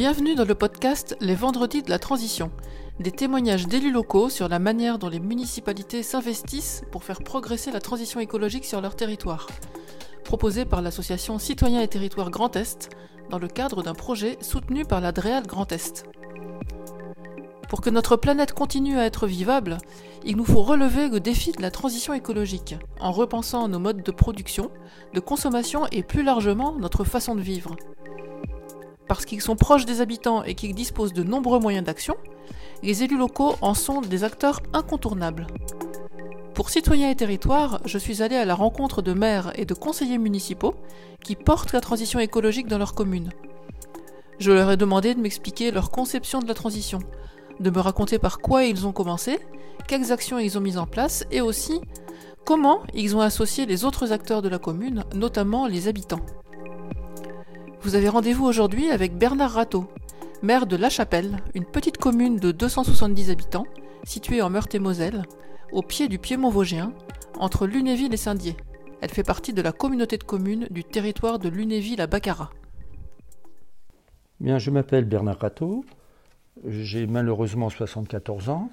Bienvenue dans le podcast Les Vendredis de la Transition, des témoignages d'élus locaux sur la manière dont les municipalités s'investissent pour faire progresser la transition écologique sur leur territoire. Proposé par l'association Citoyens et Territoires Grand Est dans le cadre d'un projet soutenu par la DREAL Grand Est. Pour que notre planète continue à être vivable, il nous faut relever le défi de la transition écologique, en repensant nos modes de production, de consommation et plus largement notre façon de vivre. Parce qu'ils sont proches des habitants et qu'ils disposent de nombreux moyens d'action, les élus locaux en sont des acteurs incontournables. Pour Citoyens et Territoires, je suis allé à la rencontre de maires et de conseillers municipaux qui portent la transition écologique dans leur commune. Je leur ai demandé de m'expliquer leur conception de la transition, de me raconter par quoi ils ont commencé, quelles actions ils ont mises en place et aussi comment ils ont associé les autres acteurs de la commune, notamment les habitants. Vous avez rendez-vous aujourd'hui avec Bernard Rateau, maire de La Chapelle, une petite commune de 270 habitants, située en Meurthe-et-Moselle, au pied du Piémont vosgien, entre Lunéville et Saint-Dié. Elle fait partie de la communauté de communes du territoire de Lunéville à Baccarat. Bien, je m'appelle Bernard Rateau, j'ai malheureusement 74 ans.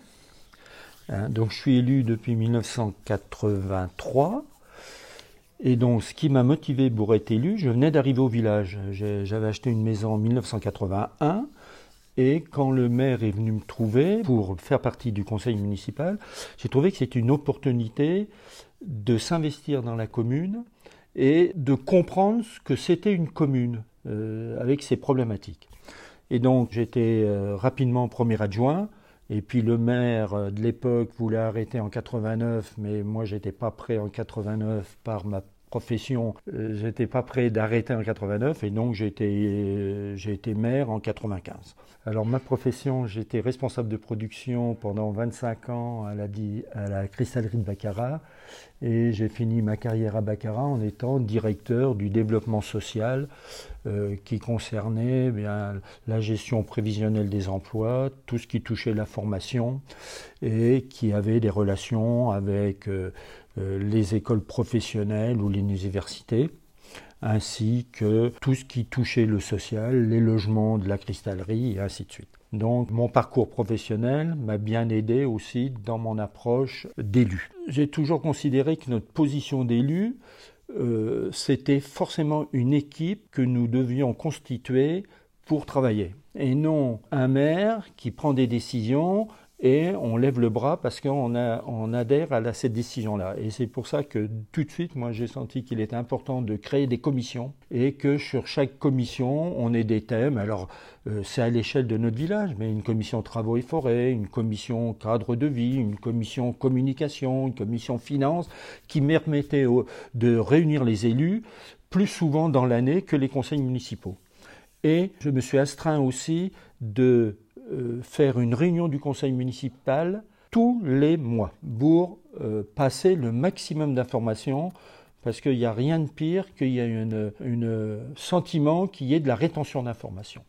Hein, donc je suis élu depuis 1983. Et donc ce qui m'a motivé pour être élu, je venais d'arriver au village. J'avais acheté une maison en 1981. Et quand le maire est venu me trouver pour faire partie du conseil municipal, j'ai trouvé que c'était une opportunité de s'investir dans la commune et de comprendre ce que c'était une commune euh, avec ses problématiques. Et donc j'étais euh, rapidement premier adjoint. Et puis le maire euh, de l'époque voulait arrêter en 89, mais moi j'étais pas prêt en 89 par ma profession, euh, j'étais pas prêt d'arrêter en 89 et donc j'ai été, j'ai été maire en 95. Alors ma profession, j'étais responsable de production pendant 25 ans à la, à la cristallerie de Baccarat et j'ai fini ma carrière à Baccarat en étant directeur du développement social euh, qui concernait eh bien, la gestion prévisionnelle des emplois, tout ce qui touchait la formation et qui avait des relations avec euh, euh, les écoles professionnelles ou les universités ainsi que tout ce qui touchait le social, les logements de la cristallerie et ainsi de suite. Donc mon parcours professionnel m'a bien aidé aussi dans mon approche d'élu. J'ai toujours considéré que notre position d'élu, euh, c'était forcément une équipe que nous devions constituer pour travailler. Et non un maire qui prend des décisions et on lève le bras parce qu'on on adhère à cette décision-là. Et c'est pour ça que tout de suite, moi, j'ai senti qu'il était important de créer des commissions et que sur chaque commission, on ait des thèmes. Alors, euh, c'est à l'échelle de notre village, mais une commission travaux et forêts, une commission cadre de vie, une commission communication, une commission finance, qui permettait de réunir les élus plus souvent dans l'année que les conseils municipaux. Et je me suis astreint aussi de euh, faire une réunion du conseil municipal tous les mois pour euh, passer le maximum d'informations parce qu'il n'y a rien de pire qu'il y ait un sentiment qu'il y ait de la rétention d'informations.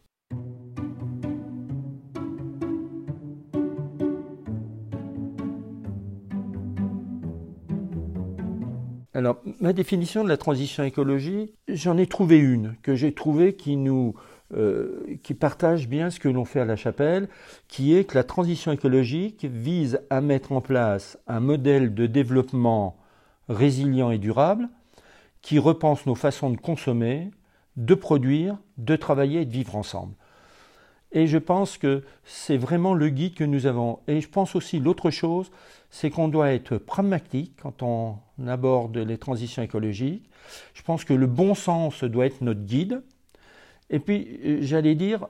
Alors, ma définition de la transition écologique, j'en ai trouvé une, que j'ai trouvée qui nous euh, qui partage bien ce que l'on fait à la chapelle, qui est que la transition écologique vise à mettre en place un modèle de développement résilient et durable qui repense nos façons de consommer, de produire, de travailler et de vivre ensemble. Et je pense que c'est vraiment le guide que nous avons. Et je pense aussi l'autre chose, c'est qu'on doit être pragmatique quand on aborde les transitions écologiques. Je pense que le bon sens doit être notre guide. Et puis, euh, j'allais dire,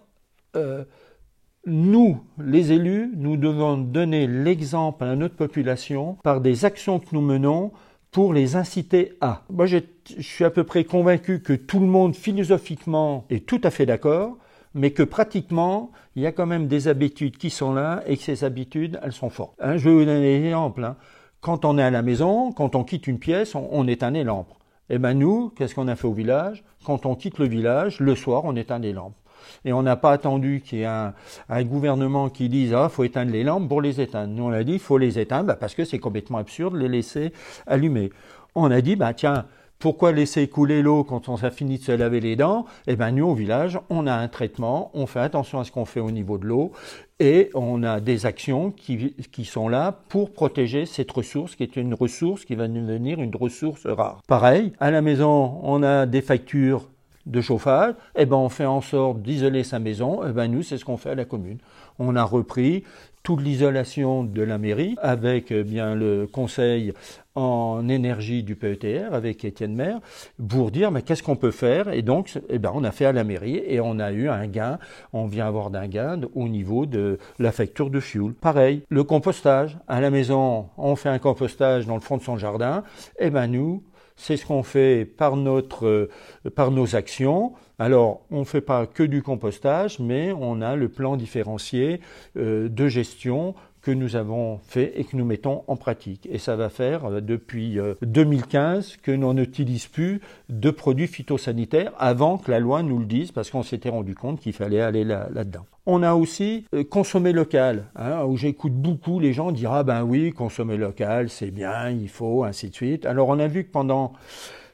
euh, nous, les élus, nous devons donner l'exemple à notre population par des actions que nous menons pour les inciter à. Moi, je suis à peu près convaincu que tout le monde, philosophiquement, est tout à fait d'accord, mais que pratiquement, il y a quand même des habitudes qui sont là et que ces habitudes, elles sont fortes. Hein, je vais vous donner un exemple. Hein. Quand on est à la maison, quand on quitte une pièce, on, on éteint les. Eh bien nous, qu'est-ce qu'on a fait au village? Quand on quitte le village, le soir, on éteint les lampes. Et on n'a pas attendu qu'il y ait un, gouvernement qui dise ah faut éteindre les lampes pour les éteindre. Nous on a dit faut les éteindre bah, parce que c'est complètement absurde de les laisser allumer. On a dit bah tiens Pourquoi laisser couler l'eau quand on a fini de se laver les dents? Eh bien, nous, au village, on a un traitement, on fait attention à ce qu'on fait au niveau de l'eau et on a des actions qui, qui, sont là pour protéger cette ressource qui est une ressource qui va devenir une ressource rare. Pareil, à la maison, on a des factures de chauffage, eh ben on fait en sorte d'isoler sa maison, eh ben nous c'est ce qu'on fait à la commune. On a repris toute l'isolation de la mairie avec eh bien le conseil en énergie du PETR avec Étienne Maire pour dire mais qu'est-ce qu'on peut faire? Et donc eh ben on a fait à la mairie et on a eu un gain on vient avoir d'un gain au niveau de la facture de fuel. Pareil le compostage. À la maison on fait un compostage dans le fond de son jardin. Et eh ben nous c'est ce qu'on fait par, notre, euh, par nos actions. Alors, on ne fait pas que du compostage, mais on a le plan différencié euh, de gestion que nous avons fait et que nous mettons en pratique. Et ça va faire euh, depuis 2015 que l'on n'utilise plus de produits phytosanitaires avant que la loi nous le dise, parce qu'on s'était rendu compte qu'il fallait aller là-dedans. On a aussi euh, consommé local, hein, où j'écoute beaucoup les gens dire ah ben oui, consommer local, c'est bien, il faut, ainsi de suite. Alors on a vu que pendant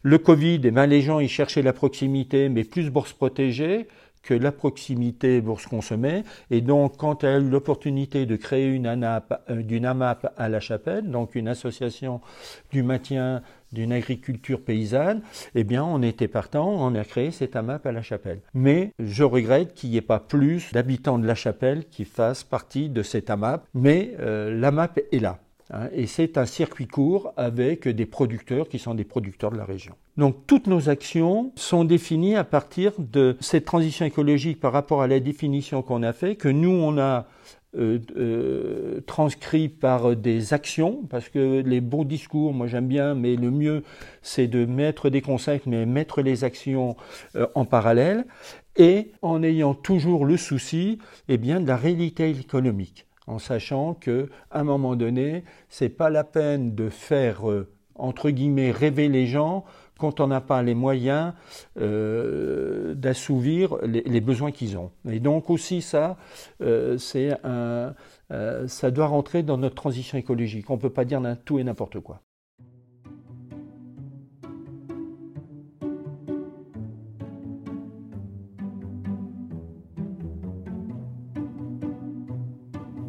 le Covid, eh ben, les gens ils cherchaient la proximité, mais plus bourse protégée que la proximité bourse consommée. Et donc, quand elle a eu l'opportunité de créer une ANAP, euh, d'une AMAP à la Chapelle, donc une association du maintien d'une agriculture paysanne, eh bien, on était partant, on a créé cette AMAP à la Chapelle. Mais je regrette qu'il n'y ait pas plus d'habitants de la Chapelle qui fassent partie de cette AMAP, mais euh, l'AMAP est là. Hein, et c'est un circuit court avec des producteurs qui sont des producteurs de la région. Donc toutes nos actions sont définies à partir de cette transition écologique par rapport à la définition qu'on a fait, que nous on a euh, euh, transcrit par des actions, parce que les beaux discours, moi j'aime bien, mais le mieux c'est de mettre des conseils, mais mettre les actions euh, en parallèle, et en ayant toujours le souci eh bien, de la réalité économique en sachant que à un moment donné, c'est pas la peine de faire euh, entre guillemets rêver les gens quand on n'a pas les moyens euh, d'assouvir les, besoins qu'ils ont. Et donc aussi ça, euh, c'est un, ça doit rentrer dans notre transition écologique. On peut pas dire tout et n'importe quoi.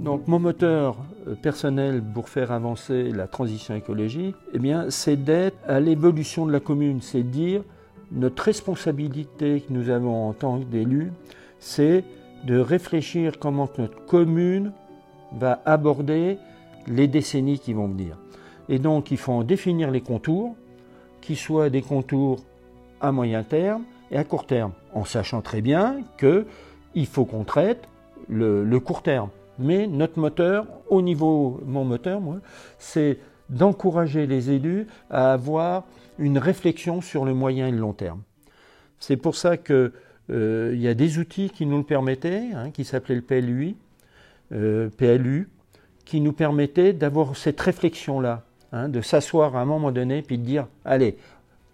Donc mon moteur euh, personnel pour faire avancer la transition écologique, eh bien, c'est d'être à l'évolution de la commune, c'est dire notre responsabilité que nous avons en tant qu'élus, c'est de réfléchir comment notre commune va aborder les décennies qui vont venir. Et donc, il faut en définir les contours, qui soient des contours à moyen terme et à court terme, en sachant très bien qu'il faut qu'on traite le court terme. Mais notre moteur, au niveau, mon moteur, moi, c'est d'encourager les élus à avoir une réflexion sur le moyen et le long terme. C'est pour ça qu'il euh, y a des outils qui nous le permettaient, hein, qui s'appelaient le PLUI, euh, PLU, qui nous permettaient d'avoir cette réflexion-là, hein, de s'asseoir à un moment donné puis de dire, allez,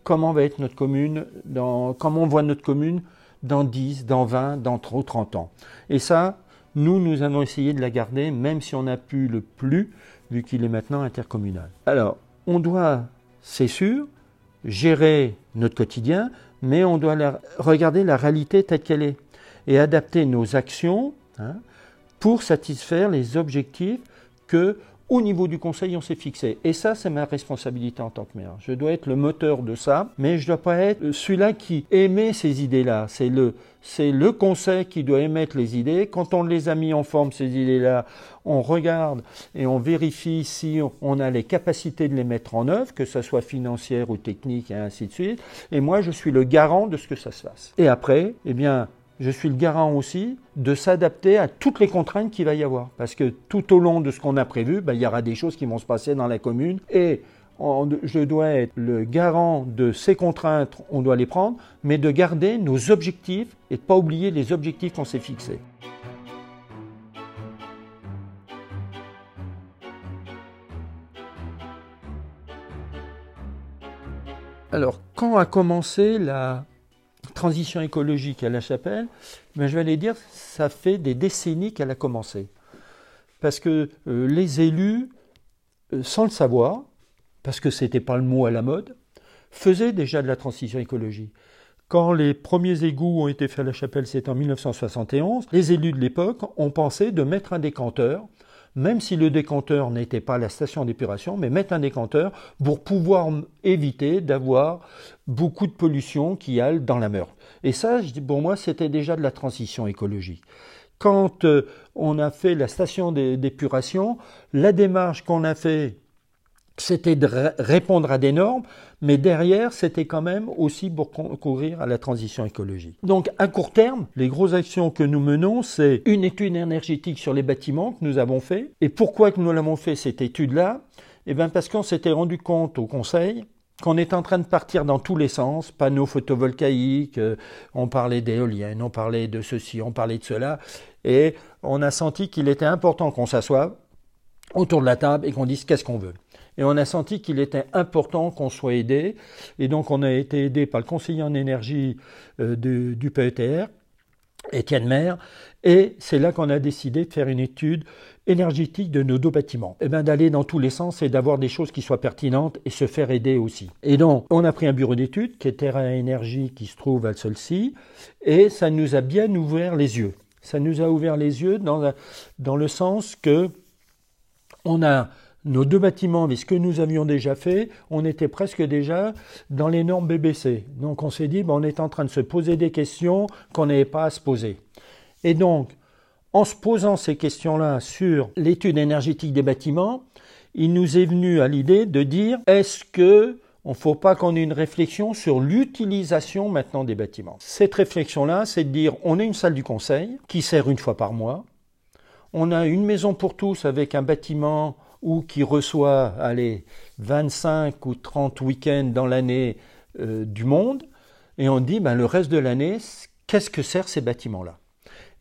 comment va être notre commune, comment on voit notre commune dans 10, dans 20, dans 30 ans. Et ça, nous, nous avons essayé de la garder, même si on n'a pu le plus, vu qu'il est maintenant intercommunal. Alors, on doit, c'est sûr, gérer notre quotidien, mais on doit regarder la réalité telle qu'elle est et adapter nos actions hein, pour satisfaire les objectifs que au niveau du conseil, on s'est fixé. Et ça, c'est ma responsabilité en tant que maire. Je dois être le moteur de ça, mais je ne dois pas être celui-là qui émet ces idées-là. C'est le, c'est le conseil qui doit émettre les idées. Quand on les a mis en forme, ces idées-là, on regarde et on vérifie si on a les capacités de les mettre en œuvre, que ce soit financière ou technique et ainsi de suite. Et moi, je suis le garant de ce que ça se fasse. Et après, eh bien, je suis le garant aussi de s'adapter à toutes les contraintes qu'il va y avoir. Parce que tout au long de ce qu'on a prévu, ben, il y aura des choses qui vont se passer dans la commune et je dois être le garant de ces contraintes, on doit les prendre, mais de garder nos objectifs et de ne pas oublier les objectifs qu'on s'est fixés. Alors, quand a commencé la transition écologique à la chapelle, ben je vais aller dire, ça fait des décennies qu'elle a commencé. Parce que euh, les élus, euh, sans le savoir, parce que ce n'était pas le mot à la mode, faisait déjà de la transition écologique. Quand les premiers égouts ont été faits à la chapelle, c'était en 1971, les élus de l'époque ont pensé de mettre un décanteur, même si le décanteur n'était pas la station d'épuration, mais mettre un décanteur pour pouvoir éviter d'avoir beaucoup de pollution qui aille dans la Meurthe. Et ça, pour moi, c'était déjà de la transition écologique quand euh, on a fait la station d'épuration, la démarche qu'on a fait, c'était de répondre à des normes, mais derrière, c'était quand même aussi pour concourir à la transition écologique. Donc, à court terme, les grosses actions que nous menons, c'est une étude énergétique sur les bâtiments que nous avons fait. Et pourquoi que nous l'avons fait, cette étude-là? Eh bien, parce qu'on s'était rendu compte au Conseil qu'on est en train de partir dans tous les sens, panneaux photovoltaïques, euh, on parlait d'éoliennes, on parlait de ceci, on parlait de cela, et on a senti qu'il était important qu'on s'assoie autour de la table et qu'on dise qu'est-ce qu'on veut. Et on a senti qu'il était important qu'on soit aidé. Et donc on a été aidé par le conseiller en énergie euh, du, PETR, Étienne Maire, et c'est là qu'on a décidé de faire une étude énergétique de nos deux bâtiments. Et eh bien d'aller dans tous les sens et d'avoir des choses qui soient pertinentes et se faire aider aussi. Et donc, on a pris un bureau d'études qui est Terra Énergie qui se trouve à Solcy et ça nous a bien ouvert les yeux. Ça nous a ouvert les yeux dans, dans le sens que on a nos deux bâtiments, mais ce que nous avions déjà fait, on était presque déjà dans les normes BBC. Donc on s'est dit, ben, on est en train de se poser des questions qu'on n'avait pas à se poser. Et donc, en se posant ces questions-là sur l'étude énergétique des bâtiments, il nous est venu à l'idée de dire, est-ce que on ne faut pas qu'on ait une réflexion sur l'utilisation maintenant des bâtiments? Cette réflexion-là, c'est de dire on a une salle du conseil qui sert une fois par mois. On a une maison pour tous avec un bâtiment ou qui reçoit allez, 25 ou 30 week-ends dans l'année euh, du monde. Et on dit ben, le reste de l'année, qu'est-ce que servent ces bâtiments-là?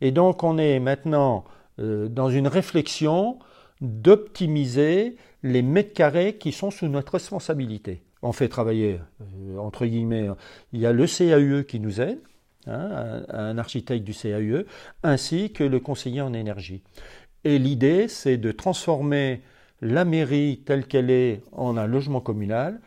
Et donc on est maintenant euh, dans une réflexion d'optimiser les mètres carrés qui sont sous notre responsabilité on fait travailler, euh, entre guillemets, il y a le CAUE qui nous aide, hein, un, architecte du CAUE, ainsi que le conseiller en énergie. Et l'idée, c'est de transformer la mairie telle qu'elle est en un logement communal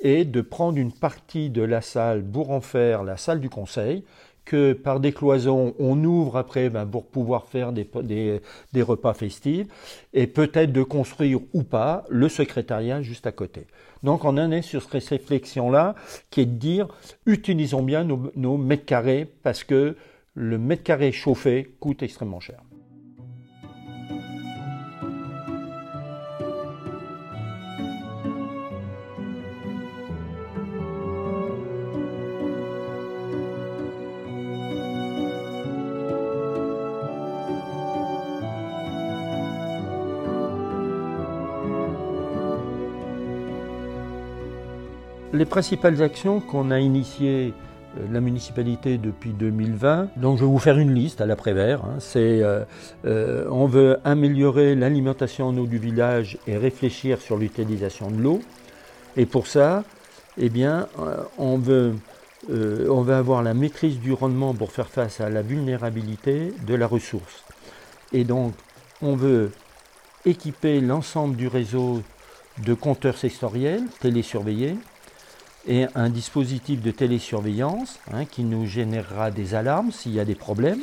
et de prendre une partie de la salle pour en faire la salle du conseil, que par des cloisons, on ouvre après ben, pour pouvoir faire des, repas festifs, et peut-être de construire ou pas le secrétariat juste à côté. Donc on en est sur cette réflexion-là qui est de dire utilisons bien nos, nos mètres carrés parce que le mètre carré chauffé coûte extrêmement cher. Les principales actions qu'on a initiées euh, la municipalité depuis 2020. Donc je vais vous faire une liste à l'après-vert. Hein. C'est, euh, euh, on veut améliorer l'alimentation en eau du village et réfléchir sur l'utilisation de l'eau. Et pour ça, eh bien, on veut, on veut avoir la maîtrise du rendement pour faire face à la vulnérabilité de la ressource. Et donc, on veut équiper l'ensemble du réseau de compteurs sectoriels télésurveillés et un dispositif de télésurveillance hein, qui nous générera des alarmes s'il y a des problèmes.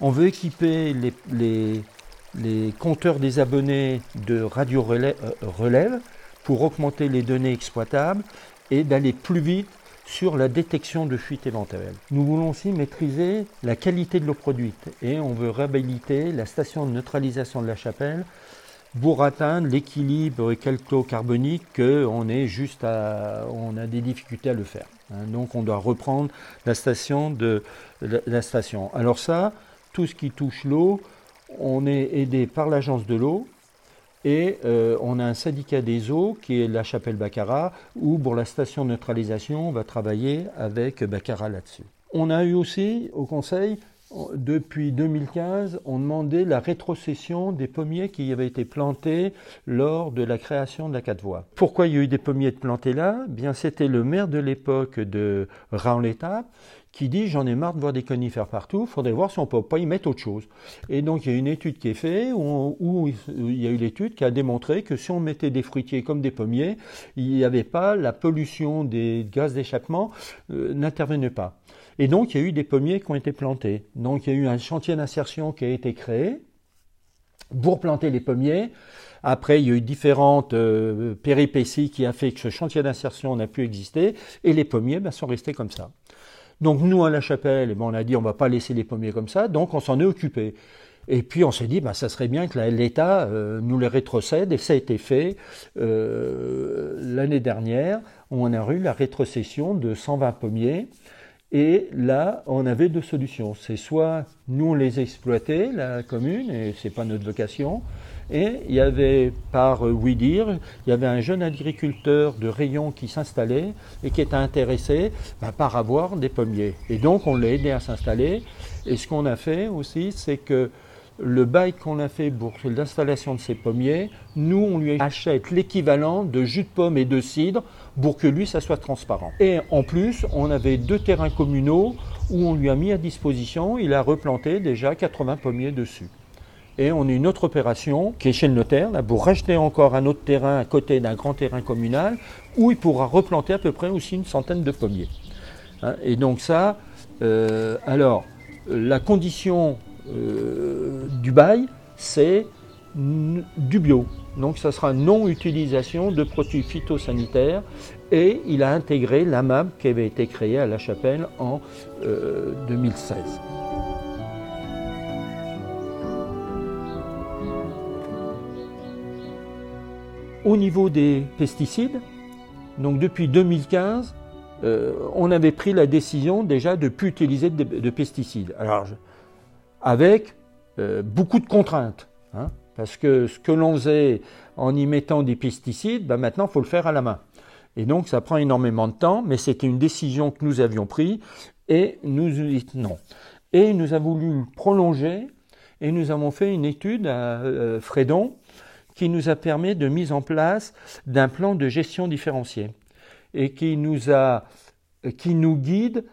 On veut équiper les, compteurs des abonnés de radio relève, euh, relève pour augmenter les données exploitables et d'aller plus vite sur la détection de fuites éventuelles. Nous voulons aussi maîtriser la qualité de l'eau produite et on veut réhabiliter la station de neutralisation de la chapelle pour atteindre l'équilibre calco-carbonique qu'on est juste à, on a des difficultés à le faire. Hein. donc on doit reprendre la station de la, station. Alors ça, tout ce qui touche l'eau, on est aidé par l'agence de l'eau et euh, on a un syndicat des eaux qui est la Chapelle Baccarat où pour la station de neutralisation on va travailler avec Baccarat là-dessus. On a eu aussi au conseil depuis 2015, on demandait la rétrocession des pommiers qui avaient été plantés lors de la création de la quatre voies. Pourquoi il y a eu des pommiers plantés là? Bien, c'était le maire de l'époque de Raon-l'Étape qui dit j'en ai marre de voir des conifères partout, il faudrait voir si on peut pas y mettre autre chose. Et donc il y a une étude qui est faite où, il y a eu l'étude qui a démontré que si on mettait des fruitiers comme des pommiers, il n'y avait pas la pollution des gaz d'échappement euh, n'intervenait pas. Et donc il y a eu des pommiers qui ont été plantés. Donc il y a eu un chantier d'insertion qui a été créé pour planter les pommiers. Après, il y a eu différentes euh, péripéties qui a fait que ce chantier d'insertion n'a pu exister et les pommiers ben, sont restés comme ça. Donc nous, à la chapelle, eh ben, on a dit on va pas laisser les pommiers comme ça, donc on s'en est occupé. Et puis on s'est dit, bah, ça serait bien que l'État euh, nous les rétrocède, et ça a été fait euh, l'année dernière, on a eu la rétrocession de 120 pommiers. Et là, on avait deux solutions. C'est soit nous on les exploitait, la commune, et c'est pas notre vocation, et il y avait, par euh, oui dire, il y avait un jeune agriculteur de Rayon qui s'installait et qui était intéressé bah, par avoir des pommiers. Et donc on l'a aidé à s'installer. Et ce qu'on a fait aussi, c'est que le bail qu'on a fait pour l'installation de ces pommiers, nous, on lui achète l'équivalent de jus de pomme et de cidre pour que lui, ça soit transparent. Et en plus, on avait deux terrains communaux où on lui a mis à disposition, il a replanté déjà 80 pommiers dessus. Et on a une autre opération qui est chez le notaire, là, pour racheter encore un autre terrain à côté d'un grand terrain communal, où il pourra replanter à peu près aussi une centaine de pommiers. Hein, et donc ça, euh, alors, la condition euh, du bail, c'est du bio. Donc ça sera non-utilisation de produits phytosanitaires et il a intégré l'AMAB qui avait été créé à La Chapelle en 2016. Au niveau des pesticides, donc depuis 2015, euh, on avait pris la décision déjà de ne plus utiliser de, pesticides. Alors, avec euh, beaucoup de contraintes, hein, parce que ce que l'on faisait en y mettant des pesticides, ben maintenant il faut le faire à la main. Et donc ça prend énormément de temps, mais c'était une décision que nous avions prise et nous non. Et nous avons voulu prolonger et nous avons fait une étude à euh, Frédon qui nous a permis de mise en place d'un plan de gestion différencié et qui nous a qui nous guide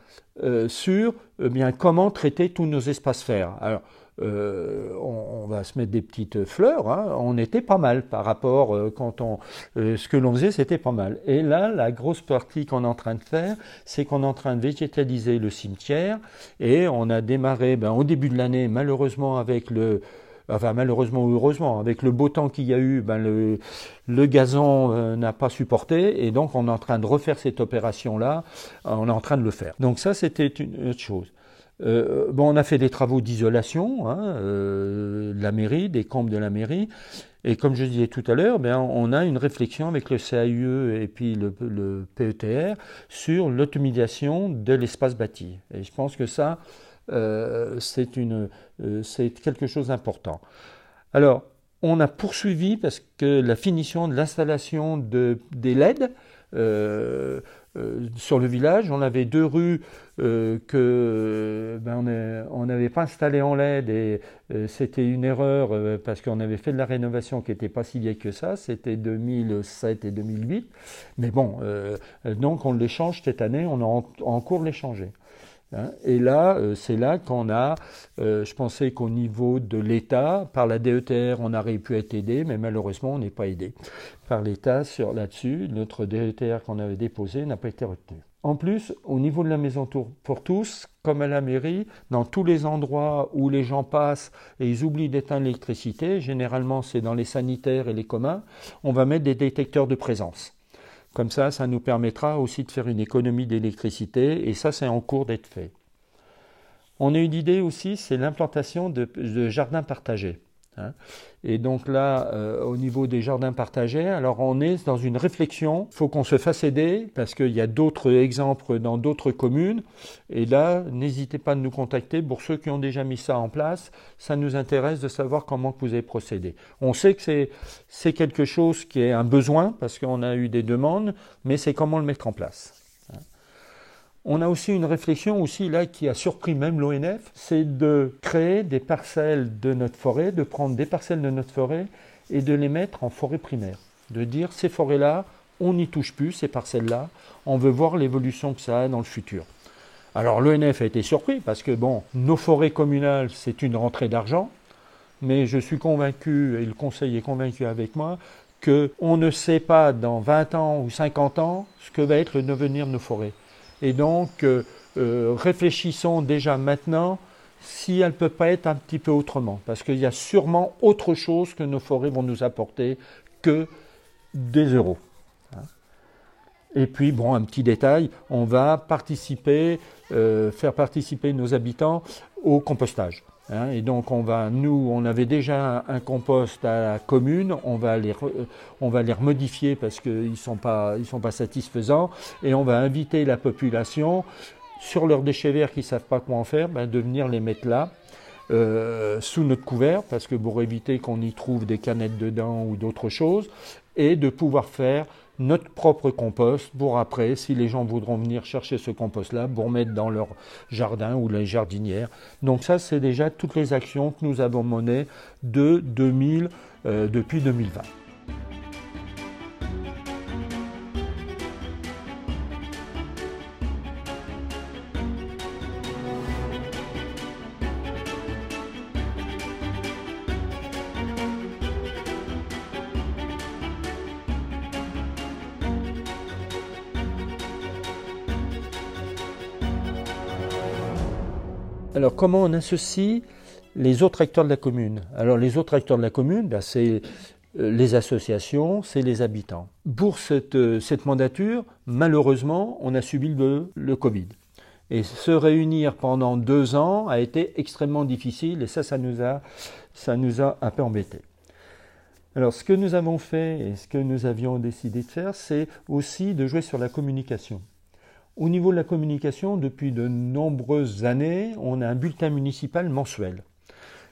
euh, sur eh bien comment traiter tous nos espaces verts. Alors euh, on, va se mettre des petites fleurs. Hein. On était pas mal par rapport euh, quand on ce que l'on faisait, c'était pas mal. Et là, la grosse partie qu'on est en train de faire, c'est qu'on est en train de végétaliser le cimetière et on a démarré ben, au début de l'année, malheureusement avec le malheureusement ou heureusement, avec le beau temps qu'il y a eu, ben le, gazon euh, n'a pas supporté et donc on est en train de refaire cette opération-là, on est en train de le faire. Donc ça c'était une autre chose. Euh, bon, on a fait des travaux d'isolation hein, euh, de la mairie, des campes de la mairie, et comme je disais tout à l'heure, ben, on a une réflexion avec le CAUE et puis le, le PETR sur l'automatisation de l'espace bâti. Et je pense que ça, euh, euh, c'est quelque chose d'important. Alors, on a poursuivi parce que la finition de l'installation de, des LED euh, sur le village, on avait deux rues que ben, on n'avait pas installées en LED et c'était une erreur parce qu'on avait fait de la rénovation qui n'était pas si vieille que ça, c'était 2007 et 2008. Mais bon, donc on les change cette année, on est en cours de les changer. Hein. Et là, euh, c'est là qu'on a, euh, je pensais qu'au niveau de l'État, par la DETR, on aurait pu être aidé, mais malheureusement, on n'est pas aidé par l'État sur là-dessus. Notre DETR qu'on avait déposé n'a pas été retenu. En plus, au niveau de la maison pour tous, comme à la mairie, dans tous les endroits où les gens passent et ils oublient d'éteindre l'électricité, généralement c'est dans les sanitaires et les communs, on va mettre des détecteurs de présence. Comme ça, ça nous permettra aussi de faire une économie d'électricité et ça, c'est en cours d'être fait. On a une idée aussi, c'est l'implantation de, jardins partagés. Hein. Et donc là, euh, au niveau des jardins partagés, alors on est dans une réflexion. Il faut qu'on se fasse aider parce qu'il y a d'autres exemples dans d'autres communes. Et là, n'hésitez pas à nous contacter pour ceux qui ont déjà mis ça en place. Ça nous intéresse de savoir comment vous avez procédé. On sait que c'est quelque chose qui est un besoin parce qu'on a eu des demandes, mais c'est comment le mettre en place. On a aussi une réflexion aussi là qui a surpris même l'ONF, c'est de créer des parcelles de notre forêt, de prendre des parcelles de notre forêt et de les mettre en forêt primaire. De dire ces forêts-là, on n'y touche plus, ces parcelles-là, on veut voir l'évolution que ça a dans le futur. Alors l'ONF a été surpris parce que bon, nos forêts communales, c'est une rentrée d'argent, mais je suis convaincu, et le Conseil est convaincu avec moi, qu'on ne sait pas dans 20 ans ou 50 ans ce que va être le devenir de nos forêts. Et donc, euh, euh, réfléchissons déjà maintenant si elles ne peuvent pas être un petit peu autrement, parce qu'il y a sûrement autre chose que nos forêts vont nous apporter que des euros. Hein. Et puis, bon, un petit détail, on va participer, euh, faire participer nos habitants au compostage. Hein. et donc, on va, nous, on avait déjà un, compost à la commune, on va les, on va les remodifier parce qu'ils ne sont, pas, sont pas satisfaisants, et on va inviter la population sur leurs déchets verts qui ne savent pas quoi en faire, ben, de venir les mettre là. Euh, sous notre couvert, parce que pour éviter qu'on y trouve des canettes dedans ou d'autres choses, et de pouvoir faire notre propre compost pour après, si les gens voudront venir chercher ce compost-là, pour mettre dans leur jardin ou les jardinières. Donc ça, c'est déjà toutes les actions que nous avons menées de 2000, euh, depuis 2020. Comment on associe les autres acteurs de la commune Alors les autres acteurs de la commune, ben, c'est euh, les associations, c'est les habitants. Pour euh, cette, mandature, malheureusement, on a subi le, Covid. Et se réunir pendant deux ans a été extrêmement difficile et ça, ça nous a, ça nous a un peu embêtés. Alors ce que nous avons fait et ce que nous avions décidé de faire, c'est aussi de jouer sur la communication. Au niveau de la communication, depuis de nombreuses années, on a un bulletin municipal mensuel.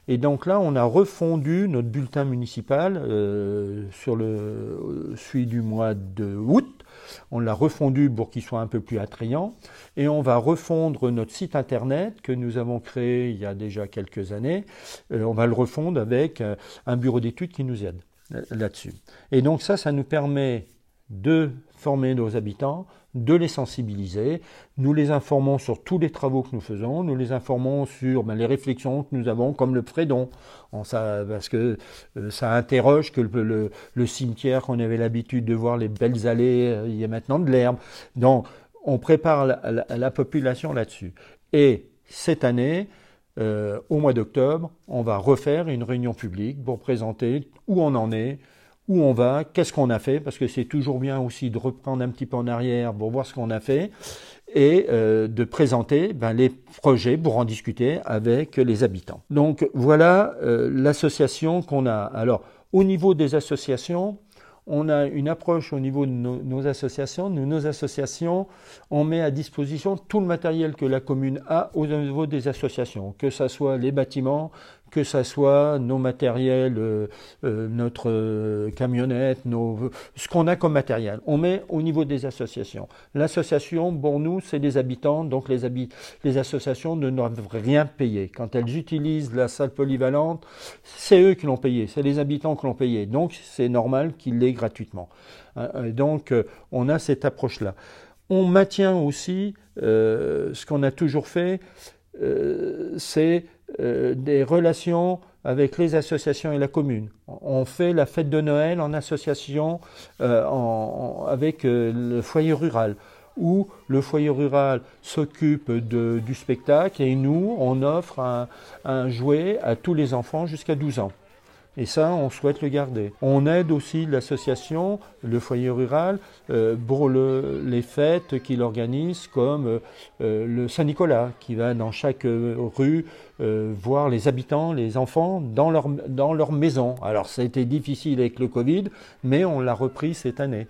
Et donc là, on a refondu notre bulletin municipal euh, sur le, celui du mois de août. On l'a refondu pour qu'il soit un peu plus attrayant. Et on va refondre notre site internet que nous avons créé il y a déjà quelques années. Euh, on va le refondre avec euh, un bureau d'études qui nous aide là-dessus. Et donc ça, ça nous permet de former nos habitants, de les sensibiliser. Nous les informons sur tous les travaux que nous faisons, nous les informons sur ben, les réflexions que nous avons, comme le Frédon, parce que euh, ça interroge que le, cimetière qu'on avait l'habitude de voir les belles allées, euh, il y a maintenant de l'herbe. Donc, on prépare la, population là-dessus. Et cette année, euh, au mois d'octobre, on va refaire une réunion publique pour présenter où on en est, où on va, qu'est-ce qu'on a fait, parce que c'est toujours bien aussi de reprendre un petit peu en arrière pour voir ce qu'on a fait, et euh, de présenter ben, les projets pour en discuter avec les habitants. Donc voilà euh, l'association qu'on a. Alors au niveau des associations, on a une approche au niveau de nos, associations. nos associations, on met à disposition tout le matériel que la commune a au niveau des associations, que ce soit les bâtiments, que ce soit nos matériels, euh, euh, notre euh, camionnette, nos, ce qu'on a comme matériel. On met au niveau des associations. L'association, pour nous, c'est des habitants, donc les, les associations ne doivent rien payer. Quand elles utilisent la salle polyvalente, c'est eux qui l'ont payé, c'est les habitants qui l'ont payé. Donc c'est normal qu'ils l'aient gratuitement. donc on a cette approche-là. On maintient aussi ce qu'on a toujours fait, c'est euh, des relations avec les associations et la commune. On fait la fête de Noël en association euh, avec euh, le foyer rural, où le foyer rural s'occupe du spectacle et nous, on offre un, un jouet à tous les enfants jusqu'à 12 ans. Et ça, on souhaite le garder. On aide aussi l'association, le foyer rural, euh, pour les fêtes qu'il organise, comme euh, euh, le Saint-Nicolas, qui va dans chaque rue voir les habitants, les enfants, dans leur, dans maison. Alors, ça a été difficile avec le Covid, mais on l'a repris cette année.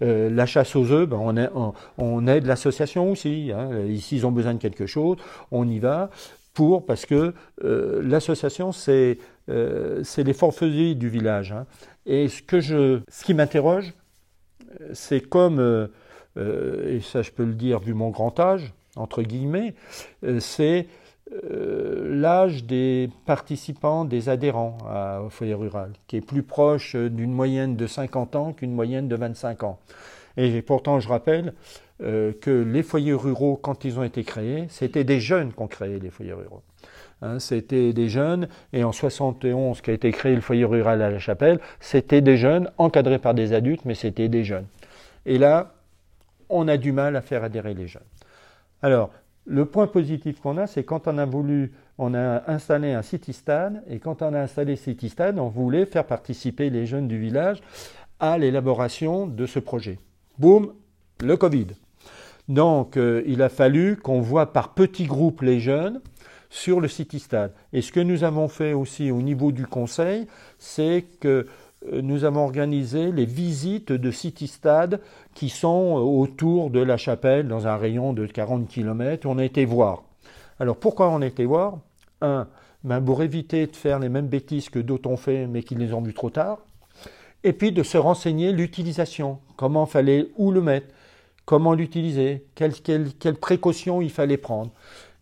la chasse aux œufs, ben, on, aide l'association aussi. Hein. Ici, ils ont besoin de quelque chose, on y va pour, parce que l'association, c'est euh, c'est les forfaisie du village. Hein. Et ce, que qui m'interroge, c'est comme, euh, euh, et ça je peux le dire vu mon grand âge, entre guillemets, c'est l'âge des participants, des adhérents au foyer rural, qui est plus proche d'une moyenne de 50 ans qu'une moyenne de 25 ans. Et pourtant, je rappelle que les foyers ruraux, quand ils ont été créés, c'était des jeunes qui ont créé les foyers ruraux. Hein, c'était des jeunes, et en 71, qui a été créé le foyer rural à la chapelle, c'était des jeunes encadrés par des adultes, mais c'était des jeunes. Et là, on a du mal à faire adhérer les jeunes. Alors, le point positif qu'on a, c'est quand on a voulu, on a installé un city stade, et quand on a installé city stade, on voulait faire participer les jeunes du village à l'élaboration de ce projet. Boum, le Covid. Donc, euh, il a fallu qu'on voit par petits groupes les jeunes sur le City Stade. Et ce que nous avons fait aussi au niveau du conseil, c'est que euh, nous avons organisé les visites de City Stade qui sont euh, autour de la chapelle dans un rayon de 40 km. On a été voir. Alors pourquoi on a été voir? Un, ben pour éviter de faire les mêmes bêtises que d'autres ont fait mais qu'ils les ont vues trop tard. Et puis de se renseigner l'utilisation, comment fallait, où le mettre, comment l'utiliser, quelles, précautions il fallait prendre?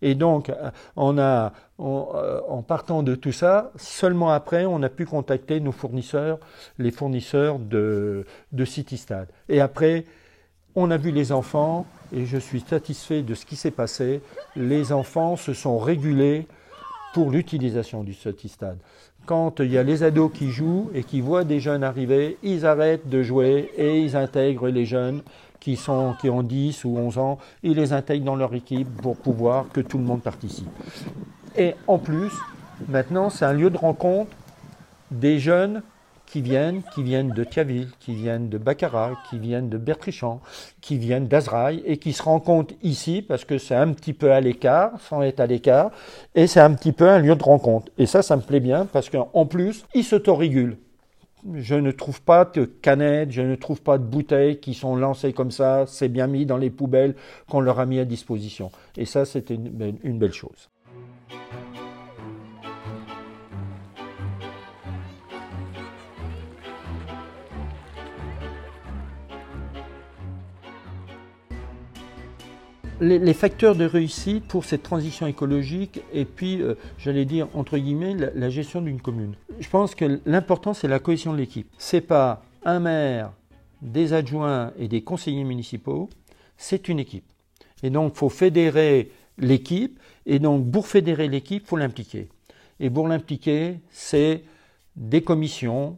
Et donc, on a, euh, en partant de tout ça, seulement après, on a pu contacter nos fournisseurs, les fournisseurs de CityStad. Et après, on a vu les enfants, et je suis satisfait de ce qui s'est passé. Les enfants se sont régulés pour l'utilisation du CityStad. Quand il y a les ados qui jouent et qui voient des jeunes arriver, ils arrêtent de jouer et ils intègrent les jeunes qui, sont, qui ont 10 ou 11 ans, ils les intègrent dans leur équipe pour pouvoir que tout le monde participe. Et en plus, maintenant, c'est un lieu de rencontre des jeunes qui viennent, qui viennent de Thiaville, qui viennent de Baccarat, qui viennent de Bertrichamp, qui viennent d'Azraï et qui se rencontrent ici parce que c'est un petit peu à l'écart, sans être à l'écart, et c'est un petit peu un lieu de rencontre. Et ça, ça me plaît bien parce qu'en plus, ils s'autorégulent je ne trouve pas de canettes, je ne trouve pas de bouteilles qui sont lancées comme ça, c'est bien mis dans les poubelles qu'on leur a mis à disposition. Et ça, c'était une, belle chose. Les, facteurs de réussite pour cette transition écologique et puis, euh, j'allais dire, entre guillemets, la, gestion d'une commune. Je pense que l'important, c'est la cohésion de l'équipe. C'est pas un maire, des adjoints et des conseillers municipaux, c'est une équipe. Et donc, il faut fédérer l'équipe, et donc, pour fédérer l'équipe, il faut l'impliquer. Et pour l'impliquer, c'est des commissions,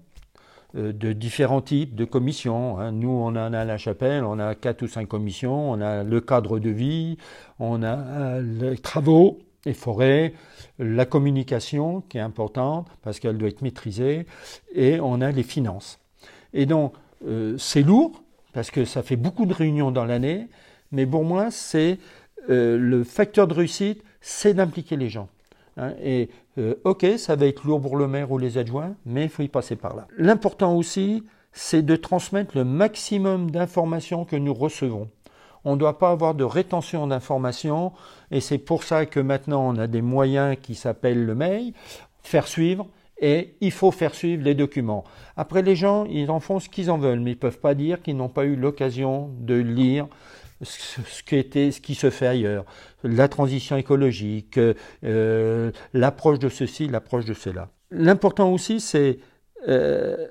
de différents types de commissions. Hein. Nous, on en a à la chapelle, on a quatre ou cinq commissions, on a le cadre de vie, on a euh, les travaux et forêts, la communication qui est importante parce qu'elle doit être maîtrisée, et on a les finances. Et donc, euh, c'est lourd parce que ça fait beaucoup de réunions dans l'année, mais pour moi, c'est le facteur de réussite, c'est d'impliquer les gens. Hein, euh, ok, ça va être lourd pour le maire ou les adjoints, mais il faut y passer par là. L'important aussi, c'est de transmettre le maximum d'informations que nous recevons. On ne doit pas avoir de rétention d'informations, et c'est pour ça que maintenant on a des moyens qui s'appellent le mail, faire suivre, et il faut faire suivre les documents. Après, les gens, ils en font ce qu'ils en veulent, mais ils ne peuvent pas dire qu'ils n'ont pas eu l'occasion de lire ce qui, était, ce qui se fait ailleurs, la transition écologique, euh, l'approche de ceci, l'approche de cela. L'important aussi, c'est euh,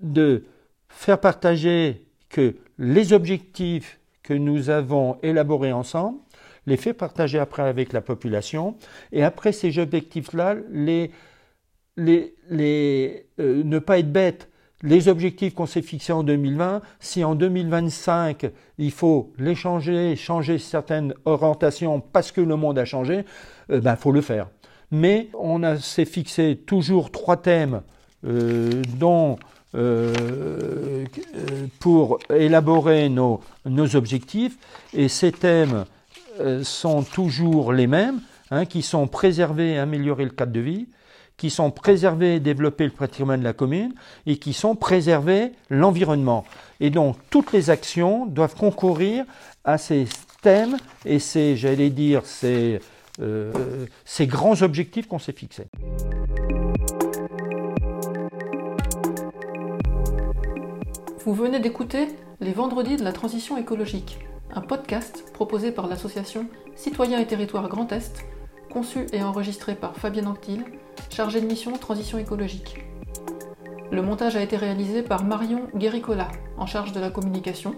de faire partager que les objectifs que nous avons élaborés ensemble, les faire partager après avec la population, et après ces objectifs-là, les, les, les euh, ne pas être bête, les objectifs qu'on s'est fixés en 2020, si en 2025 il faut les changer, changer certaines orientations parce que le monde a changé, euh, ben, faut le faire. Mais on s'est fixé toujours trois thèmes euh, euh, pour élaborer nos, objectifs, et ces thèmes sont toujours les mêmes, hein, qui sont préserver et améliorer le cadre de vie, qui sont préservés et développer le patrimoine de la commune et qui sont préservés l'environnement. Et donc toutes les actions doivent concourir à ces thèmes et ces, j'allais dire, ces, euh, ces grands objectifs qu'on s'est fixés. Vous venez d'écouter Les Vendredis de la Transition écologique, un podcast proposé par l'association Citoyens et Territoires Grand Est, conçu et enregistré par Fabien Anctil chargé de mission transition écologique. Le montage a été réalisé par Marion Guéricola, en charge de la communication.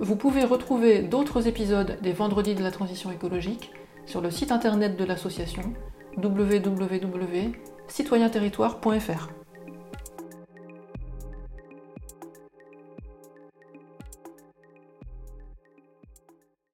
Vous pouvez retrouver d'autres épisodes des Vendredis de la transition écologique sur le site internet de l'association www.citoyenterritoire.fr.